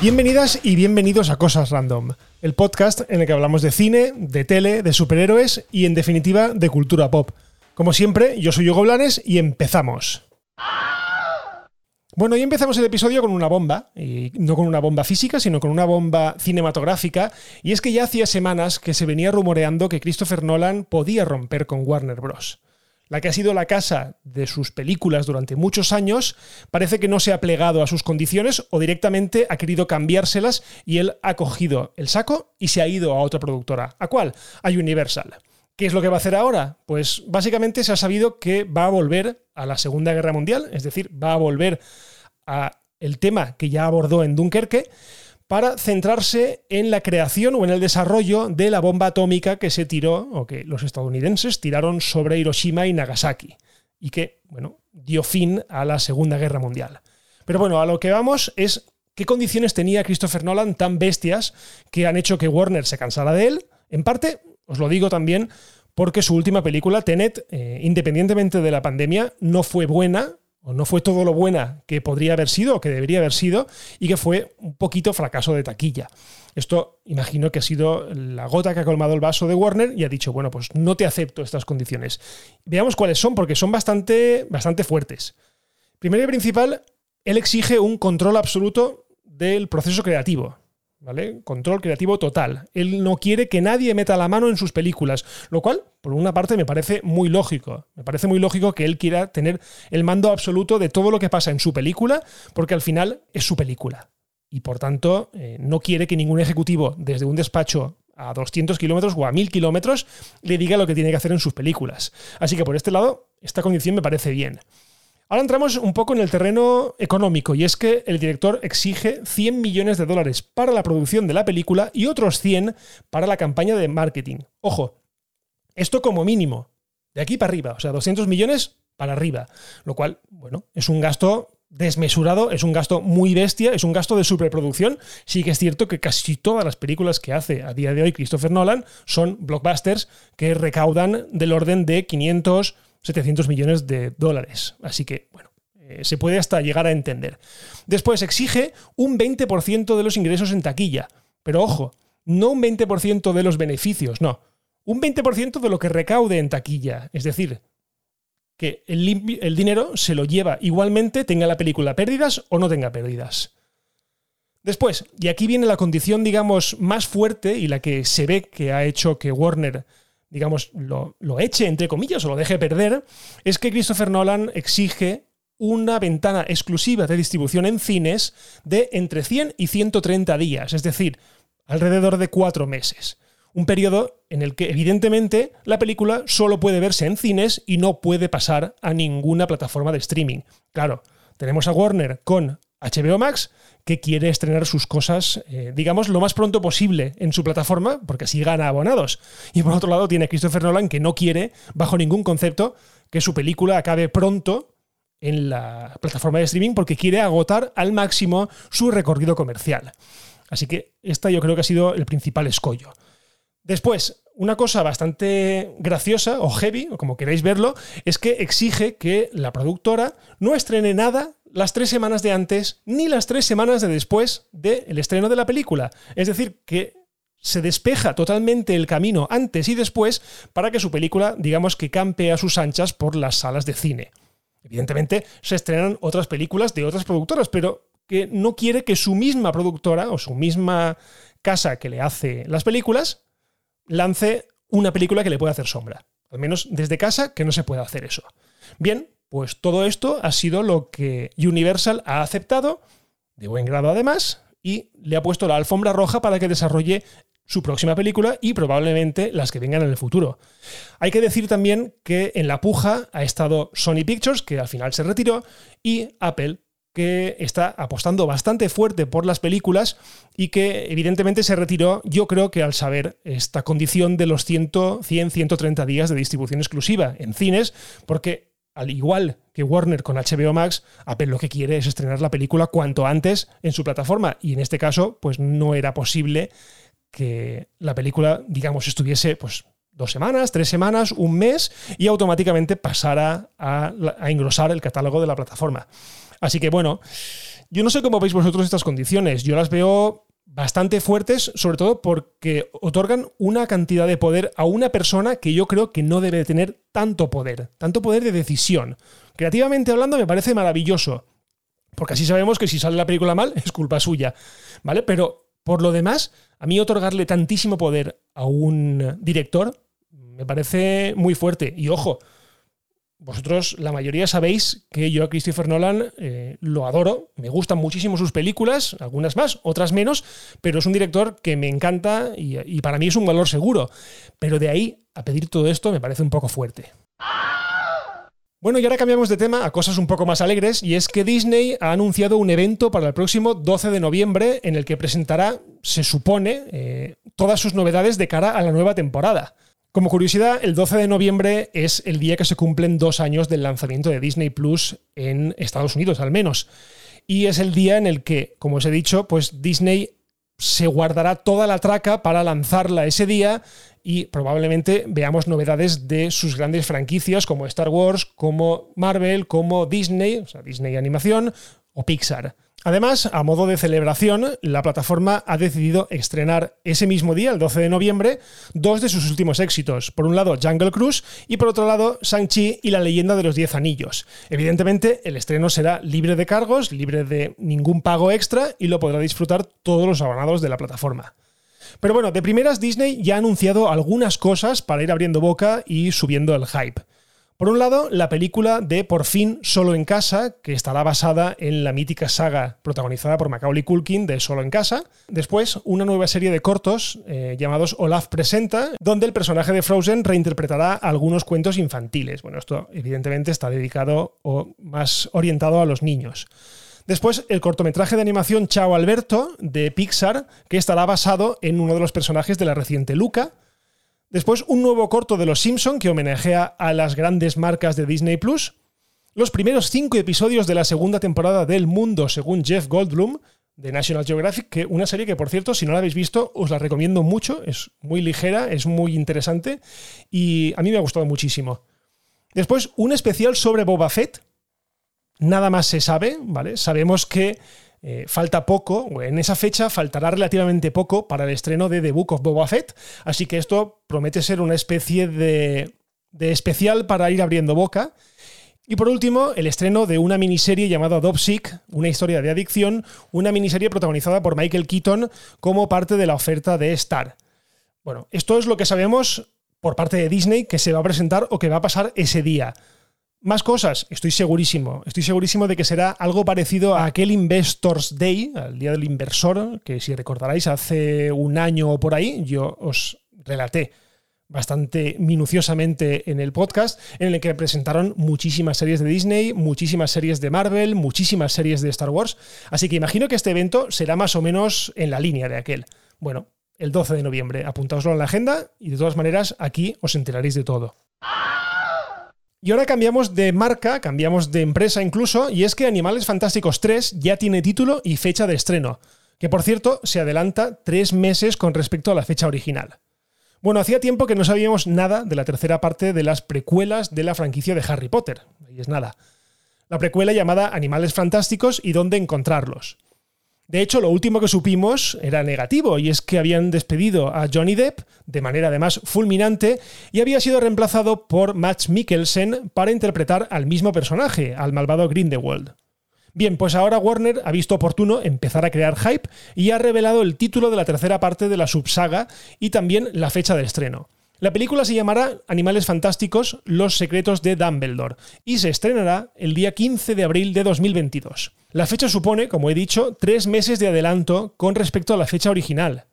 Bienvenidas y bienvenidos a Cosas Random, el podcast en el que hablamos de cine, de tele, de superhéroes y en definitiva de cultura pop. Como siempre, yo soy Hugo Blanes y empezamos. Bueno, hoy empezamos el episodio con una bomba, y no con una bomba física, sino con una bomba cinematográfica, y es que ya hacía semanas que se venía rumoreando que Christopher Nolan podía romper con Warner Bros. La que ha sido la casa de sus películas durante muchos años, parece que no se ha plegado a sus condiciones o directamente ha querido cambiárselas y él ha cogido el saco y se ha ido a otra productora. ¿A cuál? A Universal. ¿Qué es lo que va a hacer ahora? Pues básicamente se ha sabido que va a volver a la Segunda Guerra Mundial, es decir, va a volver a el tema que ya abordó en Dunkerque, para centrarse en la creación o en el desarrollo de la bomba atómica que se tiró, o que los estadounidenses tiraron sobre Hiroshima y Nagasaki, y que, bueno, dio fin a la Segunda Guerra Mundial. Pero bueno, a lo que vamos es qué condiciones tenía Christopher Nolan tan bestias que han hecho que Warner se cansara de él. En parte, os lo digo también, porque su última película, Tenet, eh, independientemente de la pandemia, no fue buena, no fue todo lo buena que podría haber sido o que debería haber sido y que fue un poquito fracaso de taquilla. Esto imagino que ha sido la gota que ha colmado el vaso de Warner y ha dicho, bueno, pues no te acepto estas condiciones. Veamos cuáles son porque son bastante, bastante fuertes. Primero y principal, él exige un control absoluto del proceso creativo. ¿Vale? Control creativo total. Él no quiere que nadie meta la mano en sus películas, lo cual, por una parte, me parece muy lógico. Me parece muy lógico que él quiera tener el mando absoluto de todo lo que pasa en su película, porque al final es su película. Y por tanto, eh, no quiere que ningún ejecutivo desde un despacho a 200 kilómetros o a 1000 kilómetros le diga lo que tiene que hacer en sus películas. Así que por este lado, esta condición me parece bien. Ahora entramos un poco en el terreno económico y es que el director exige 100 millones de dólares para la producción de la película y otros 100 para la campaña de marketing. Ojo, esto como mínimo, de aquí para arriba, o sea, 200 millones para arriba, lo cual, bueno, es un gasto desmesurado, es un gasto muy bestia, es un gasto de superproducción. Sí que es cierto que casi todas las películas que hace a día de hoy Christopher Nolan son blockbusters que recaudan del orden de 500, 700 millones de dólares. Así que, bueno, eh, se puede hasta llegar a entender. Después exige un 20% de los ingresos en taquilla. Pero ojo, no un 20% de los beneficios, no. Un 20% de lo que recaude en taquilla. Es decir, que el, el, dinero se lo lleva igualmente, tenga la película pérdidas o no tenga pérdidas. Después, y aquí viene la condición, digamos, más fuerte y la que se ve que ha hecho que Warner digamos, lo, eche, entre comillas, o lo deje perder, es que Christopher Nolan exige una ventana exclusiva de distribución en cines de entre 100 y 130 días, es decir, alrededor de cuatro meses. Un periodo en el que, evidentemente, la película solo puede verse en cines y no puede pasar a ninguna plataforma de streaming. Claro, tenemos a Warner con HBO Max, que quiere estrenar sus cosas, eh, digamos, lo más pronto posible en su plataforma, porque así gana abonados. Y por otro lado tiene Christopher Nolan, que no quiere, bajo ningún concepto, que su película acabe pronto en la plataforma de streaming, porque quiere agotar al máximo su recorrido comercial. Así que esta yo creo que ha sido el principal escollo. Después, una cosa bastante graciosa o heavy, o como queráis verlo, es que exige que la productora no estrene nada las tres semanas de antes ni las tres semanas de después del estreno de la película. Es decir, que se despeja totalmente el camino antes y después para que su película, digamos que campe a sus anchas por las salas de cine. Evidentemente, se estrenan otras películas de otras productoras, pero que no quiere que su misma productora o su misma casa que le hace las películas lance una película que le pueda hacer sombra. Al menos desde casa que no se pueda hacer eso. Bien, pues todo esto ha sido lo que Universal ha aceptado, de buen grado además, y le ha puesto la alfombra roja para que desarrolle su próxima película y probablemente las que vengan en el futuro. Hay que decir también que en la puja ha estado Sony Pictures, que al final se retiró, y Apple, que está apostando bastante fuerte por las películas y que evidentemente se retiró, yo creo que al saber esta condición de los 100, 100 130 días de distribución exclusiva en cines, porque al igual que Warner con HBO Max, Apple lo que quiere es estrenar la película cuanto antes en su plataforma y en este caso pues no era posible que la película, digamos, estuviese pues dos semanas, tres semanas, un mes y automáticamente pasara a, a engrosar el catálogo de la plataforma. Así que bueno, Yo no sé cómo veis vosotros estas condiciones. Yo las veo bastante fuertes, sobre todo porque otorgan una cantidad de poder a una persona que yo creo que no debe tener tanto poder, tanto poder de decisión. Creativamente hablando me parece maravilloso, porque así sabemos que si sale la película mal es culpa suya, ¿vale? Pero por lo demás, a mí otorgarle tantísimo poder a un director me parece muy fuerte. Y ojo, vosotros, la mayoría sabéis que yo a Christopher Nolan eh, lo adoro, me gustan muchísimo sus películas, algunas más, otras menos, pero es un director que me encanta y, para mí es un valor seguro. Pero de ahí a pedir todo esto me parece un poco fuerte. Bueno, y ahora cambiamos de tema a cosas un poco más alegres, y es que Disney ha anunciado un evento para el próximo 12 de noviembre en el que presentará, se supone, eh, todas sus novedades de cara a la nueva temporada. Como curiosidad, el 12 de noviembre es el día que se cumplen dos años del lanzamiento de Disney Plus en Estados Unidos, al menos. Y es el día en el que, como os he dicho, pues Disney se guardará toda la traca para lanzarla ese día y probablemente veamos novedades de sus grandes franquicias como Star Wars, como Marvel, como Disney, o sea, Disney Animación o Pixar. Además, a modo de celebración, la plataforma ha decidido estrenar ese mismo día, el 12 de noviembre, dos de sus últimos éxitos. Por un lado, Jungle Cruise y por otro lado, Shang-Chi y la leyenda de los Diez Anillos. Evidentemente, el estreno será libre de cargos, libre de ningún pago extra y lo podrá disfrutar todos los abonados de la plataforma. Pero bueno, de primeras Disney ya ha anunciado algunas cosas para ir abriendo boca y subiendo el hype. Por un lado, la película de Por fin Solo en Casa, que estará basada en la mítica saga protagonizada por Macaulay Culkin de Solo en Casa. Después, una nueva serie de cortos eh, llamados Olaf Presenta, donde el personaje de Frozen reinterpretará algunos cuentos infantiles. Bueno, esto evidentemente está dedicado o más orientado a los niños. Después, el cortometraje de animación Chao Alberto de Pixar, que estará basado en uno de los personajes de la reciente Luca. Después, un nuevo corto de Los Simpson que homenajea a las grandes marcas de Disney Plus. Los primeros cinco episodios de la segunda temporada del Mundo, según Jeff Goldblum, de National Geographic, que una serie que, por cierto, si no la habéis visto, os la recomiendo mucho. Es muy ligera, es muy interesante y a mí me ha gustado muchísimo. Después, un especial sobre Boba Fett. Nada más se sabe, ¿vale? Sabemos que eh, falta poco, en esa fecha faltará relativamente poco para el estreno de The Book of Boba Fett, así que esto promete ser una especie de, de especial para ir abriendo boca. Y por último, el estreno de una miniserie llamada Sick, una historia de adicción, una miniserie protagonizada por Michael Keaton como parte de la oferta de Star. Bueno, esto es lo que sabemos por parte de Disney que se va a presentar o que va a pasar ese día. Más cosas, estoy segurísimo. Estoy segurísimo de que será algo parecido a aquel Investors Day, al Día del Inversor, que si recordaréis hace un año o por ahí, yo os relaté bastante minuciosamente en el podcast, en el que presentaron muchísimas series de Disney, muchísimas series de Marvel, muchísimas series de Star Wars. Así que imagino que este evento será más o menos en la línea de aquel. Bueno, el 12 de noviembre, apuntaoslo en la agenda y de todas maneras aquí os enteraréis de todo. Y ahora cambiamos de marca, cambiamos de empresa incluso, y es que Animales Fantásticos 3 ya tiene título y fecha de estreno, que por cierto se adelanta tres meses con respecto a la fecha original. Bueno, hacía tiempo que no sabíamos nada de la tercera parte de las precuelas de la franquicia de Harry Potter, ahí es nada. La precuela llamada Animales Fantásticos y dónde encontrarlos. De hecho, lo último que supimos era negativo, y es que habían despedido a Johnny Depp de manera además fulminante y había sido reemplazado por Max Mikkelsen para interpretar al mismo personaje, al malvado Grindelwald. Bien, pues ahora Warner ha visto oportuno empezar a crear hype y ha revelado el título de la tercera parte de la subsaga y también la fecha de estreno. La película se llamará Animales Fantásticos, Los Secretos de Dumbledore y se estrenará el día 15 de abril de 2022. La fecha supone, como he dicho, tres meses de adelanto con respecto a la fecha original.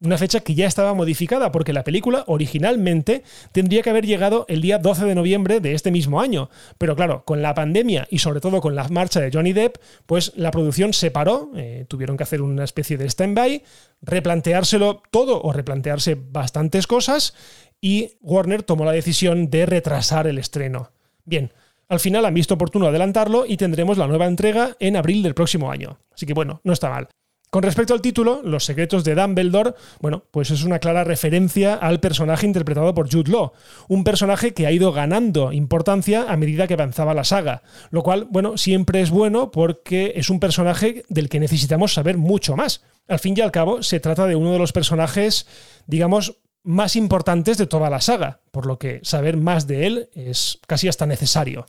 Una fecha que ya estaba modificada porque la película originalmente tendría que haber llegado el día 12 de noviembre de este mismo año. Pero claro, con la pandemia y sobre todo con la marcha de Johnny Depp, pues la producción se paró, eh, tuvieron que hacer una especie de stand-by, replanteárselo todo o replantearse bastantes cosas y Warner tomó la decisión de retrasar el estreno. Bien, al final han visto oportuno adelantarlo y tendremos la nueva entrega en abril del próximo año. Así que bueno, no está mal. Con respecto al título, Los secretos de Dumbledore, bueno, pues es una clara referencia al personaje interpretado por Jude Law, un personaje que ha ido ganando importancia a medida que avanzaba la saga, lo cual, bueno, siempre es bueno porque es un personaje del que necesitamos saber mucho más. Al fin y al cabo, se trata de uno de los personajes, digamos, más importantes de toda la saga, por lo que saber más de él es casi hasta necesario.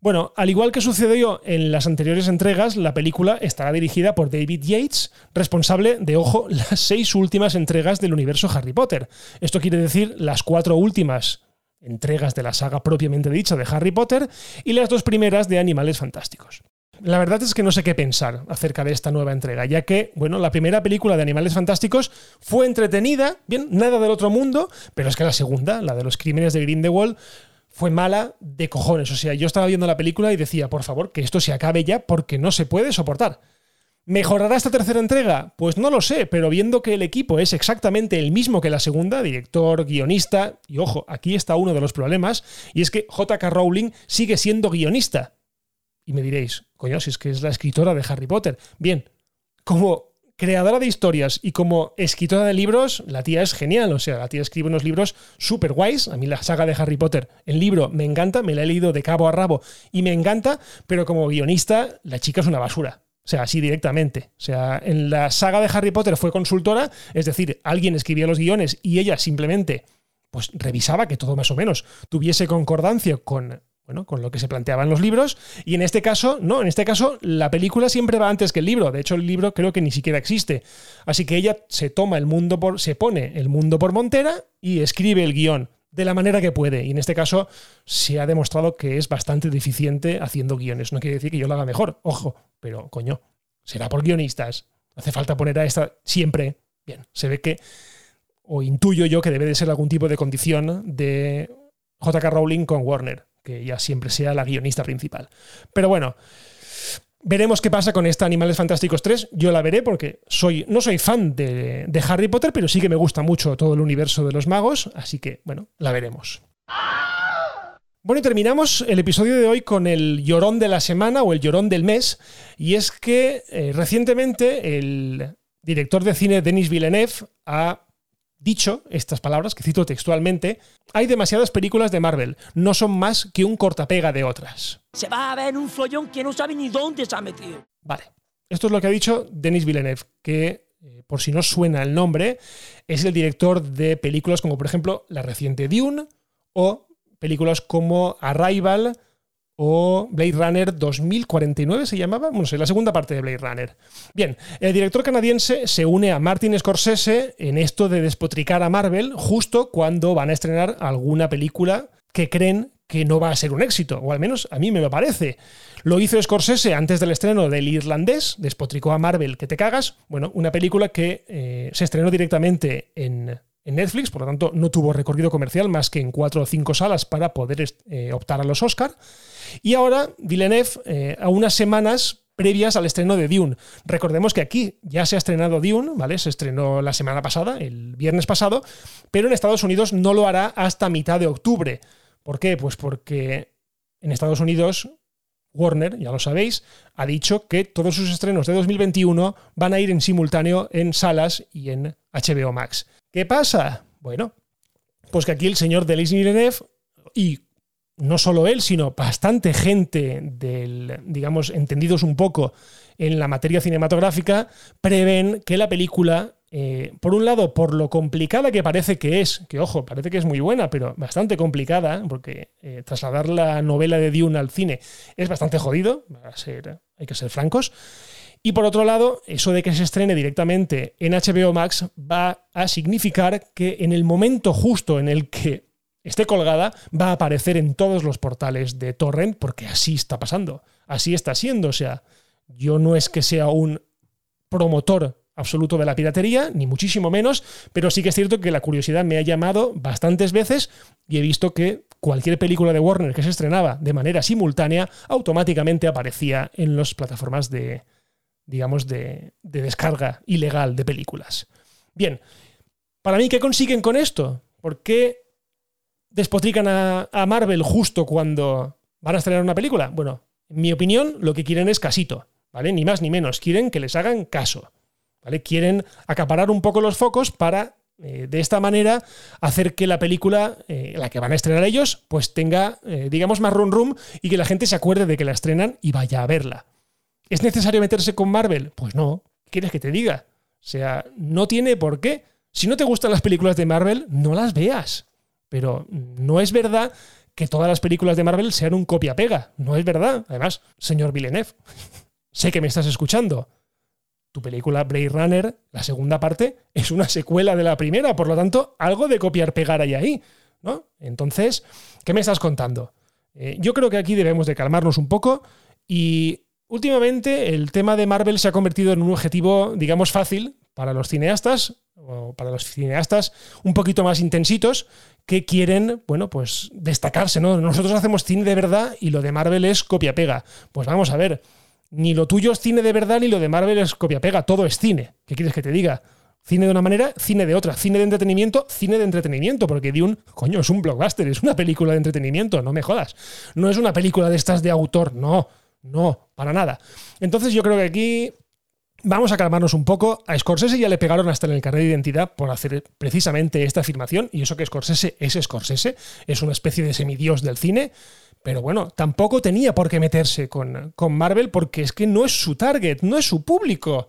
Bueno, al igual que sucedió en las anteriores entregas, la película estará dirigida por David Yates, responsable de, ojo, las seis últimas entregas del universo Harry Potter. Esto quiere decir las cuatro últimas entregas de la saga propiamente dicha de Harry Potter y las dos primeras de Animales Fantásticos. La verdad es que no sé qué pensar acerca de esta nueva entrega, ya que, bueno, la primera película de Animales Fantásticos fue entretenida, bien, nada del otro mundo, pero es que la segunda, la de los crímenes de Grindelwald, fue mala de cojones. O sea, yo estaba viendo la película y decía, por favor, que esto se acabe ya porque no se puede soportar. ¿Mejorará esta tercera entrega? Pues no lo sé, pero viendo que el equipo es exactamente el mismo que la segunda, director, guionista, y ojo, aquí está uno de los problemas, y es que JK Rowling sigue siendo guionista. Y me diréis, coño, si es que es la escritora de Harry Potter. Bien, como creadora de historias y como escritora de libros, la tía es genial. O sea, la tía escribe unos libros súper guays. A mí la saga de Harry Potter, el libro me encanta, me la he leído de cabo a rabo y me encanta, pero como guionista, la chica es una basura. O sea, así directamente. O sea, en la saga de Harry Potter fue consultora, es decir, alguien escribía los guiones y ella simplemente pues revisaba que todo más o menos tuviese concordancia con bueno, con lo que se planteaba en los libros. Y en este caso, no, en este caso la película siempre va antes que el libro. De hecho, el libro creo que ni siquiera existe. Así que ella se toma el mundo por. se pone el mundo por montera y escribe el guion de la manera que puede. Y en este caso se ha demostrado que es bastante deficiente haciendo guiones. No quiere decir que yo lo haga mejor, ojo, pero coño, será por guionistas. Hace falta poner a esta siempre. Bien, se ve que, o intuyo yo que debe de ser algún tipo de condición de JK Rowling con Warner que ya siempre sea la guionista principal. Pero bueno, veremos qué pasa con esta Animales Fantásticos 3. Yo la veré porque soy, no soy fan de, de Harry Potter, pero sí que me gusta mucho todo el universo de los magos, así que bueno, la veremos. Bueno, y terminamos el episodio de hoy con el llorón de la semana o el llorón del mes. Y es que eh, recientemente el director de cine Denis Villeneuve ha dicho estas palabras, que cito textualmente, hay demasiadas películas de Marvel, no son más que un cortapega de otras. Se va a ver un follón que no sabe ni dónde se ha metido. Vale. Esto es lo que ha dicho Denis Villeneuve, que, eh, por si no suena el nombre, es el director de películas como, por ejemplo, la reciente Dune o películas como Arrival o Blade Runner 2049 se llamaba, bueno, sé, la segunda parte de Blade Runner. Bien, el director canadiense se une a Martin Scorsese en esto de despotricar a Marvel justo cuando van a estrenar alguna película que creen que no va a ser un éxito, o al menos a mí me lo parece. Lo hizo Scorsese antes del estreno del Irlandés, despotricó a Marvel que te cagas, bueno, una película que eh, se estrenó directamente en, Netflix, por lo tanto no tuvo recorrido comercial más que en cuatro o cinco salas para poder eh, optar a los Oscar. Y ahora Villeneuve, eh, a unas semanas previas al estreno de Dune. Recordemos que aquí ya se ha estrenado Dune, ¿vale? Se estrenó la semana pasada, el viernes pasado, pero en Estados Unidos no lo hará hasta mitad de octubre. ¿Por qué? Pues porque en Estados Unidos Warner, ya lo sabéis, ha dicho que todos sus estrenos de 2021 van a ir en simultáneo en salas y en HBO Max. ¿Qué pasa? Bueno, pues que aquí el señor Denis Villeneuve y no solo él, sino bastante gente del, digamos, entendidos un poco en la materia cinematográfica, prevén que la película, eh, por un lado, por lo complicada que parece que es, que ojo, parece que es muy buena, pero bastante complicada, porque eh, trasladar la novela de Dune al cine es bastante jodido, hay que ser francos. Y por otro lado, eso de que se estrene directamente en HBO Max va a significar que en el momento justo en el que esté colgada, va a aparecer en todos los portales de torrent, porque así está pasando, así está siendo. O sea, yo no es que sea un promotor absoluto de la piratería, ni muchísimo menos, pero sí que es cierto que la curiosidad me ha llamado bastantes veces y he visto que cualquier película de Warner que se estrenaba de manera simultánea automáticamente aparecía en las plataformas de, digamos, de, de descarga ilegal de películas. Bien, para mí, ¿qué consiguen con esto? ¿Por qué despotrican a, Marvel justo cuando van a estrenar una película? Bueno, en mi opinión, lo que quieren es casito, ¿vale? Ni más ni menos. Quieren que les hagan caso. ¿vale? Quieren acaparar un poco los focos para eh, de esta manera hacer que la película, eh, la que van a estrenar ellos, pues tenga, eh, digamos, más run rum y que la gente se acuerde de que la estrenan y vaya a verla. ¿Es necesario meterse con Marvel? Pues no. ¿Qué quieres que te diga? O sea, no tiene por qué. Si no te gustan las películas de Marvel, no las veas. Pero no es verdad que todas las películas de Marvel sean un copia-pega. No es verdad. Además, señor Villeneuve, sé que me estás escuchando tu película Blade Runner, la segunda parte, es una secuela de la primera, por lo tanto, algo de copiar-pegar hay ahí, ¿no? Entonces, ¿qué me estás contando? Eh, yo creo que aquí debemos de calmarnos un poco y últimamente el tema de Marvel se ha convertido en un objetivo, digamos, fácil para los cineastas o para los cineastas un poquito más intensitos que quieren, bueno, pues destacarse, ¿no? Nosotros hacemos cine de verdad y lo de Marvel es copia-pega. Pues vamos a ver, ni lo tuyo es cine de verdad, ni lo de Marvel es copia-pega. Todo es cine. ¿Qué quieres que te diga? Cine de una manera, cine de otra. Cine de entretenimiento, cine de entretenimiento. Porque Dune, coño, es un blockbuster, es una película de entretenimiento, no me jodas. No es una película de estas de autor, no, no, para nada. Entonces yo creo que aquí Vamos a calmarnos un poco. A Scorsese ya le pegaron hasta en el carnet de identidad por hacer precisamente esta afirmación. Y eso que Scorsese es Scorsese, es una especie de semidios del cine. Pero bueno, tampoco tenía por qué meterse con, con, Marvel porque es que no es su target, no es su público.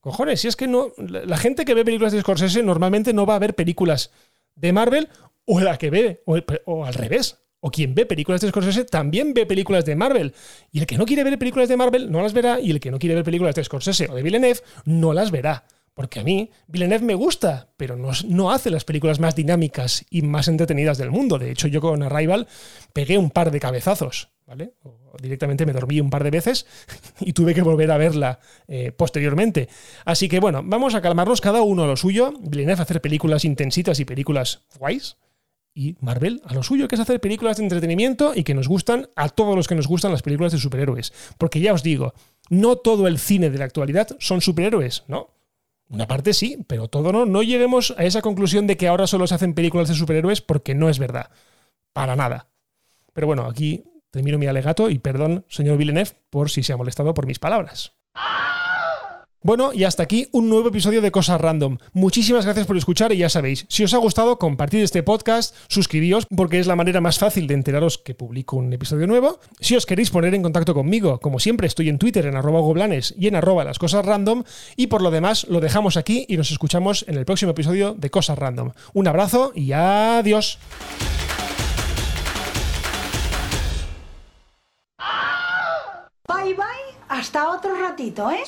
Cojones, si es que no. La gente que ve películas de Scorsese normalmente no va a ver películas de Marvel o la que ve, o, o al revés. O quien ve películas de Scorsese también ve películas de Marvel. Y el que no quiere ver películas de Marvel no las verá. Y el que no quiere ver películas de Scorsese o de Villeneuve no las verá. Porque a mí Villeneuve me gusta, pero no, no, hace las películas más dinámicas y más entretenidas del mundo. De hecho, yo con Arrival pegué un par de cabezazos, ¿vale? O directamente me dormí un par de veces y tuve que volver a verla eh, posteriormente. Así que bueno, vamos a calmarnos cada uno a lo suyo. Villeneuve a hacer películas intensitas y películas guays. Y Marvel a lo suyo, que es hacer películas de entretenimiento y que nos gustan a todos los que nos gustan las películas de superhéroes. Porque ya os digo, no todo el cine de la actualidad son superhéroes, ¿no? Una parte sí, pero todo no. No lleguemos a esa conclusión de que ahora solo se hacen películas de superhéroes porque no es verdad. Para nada. Pero bueno, aquí termino mi alegato y perdón, señor Villeneuve, por si se ha molestado por mis palabras. Bueno, y hasta aquí un nuevo episodio de Cosas Random. Muchísimas gracias por escuchar y ya sabéis, si os ha gustado, compartid este podcast, suscribíos porque es la manera más fácil de enteraros que publico un episodio nuevo. Si os queréis poner en contacto conmigo, como siempre estoy en Twitter en arroba goblanes y en arroba las cosas random. Y por lo demás, lo dejamos aquí y nos escuchamos en el próximo episodio de Cosas Random. Un abrazo y adiós. Bye bye, hasta otro ratito, ¿eh?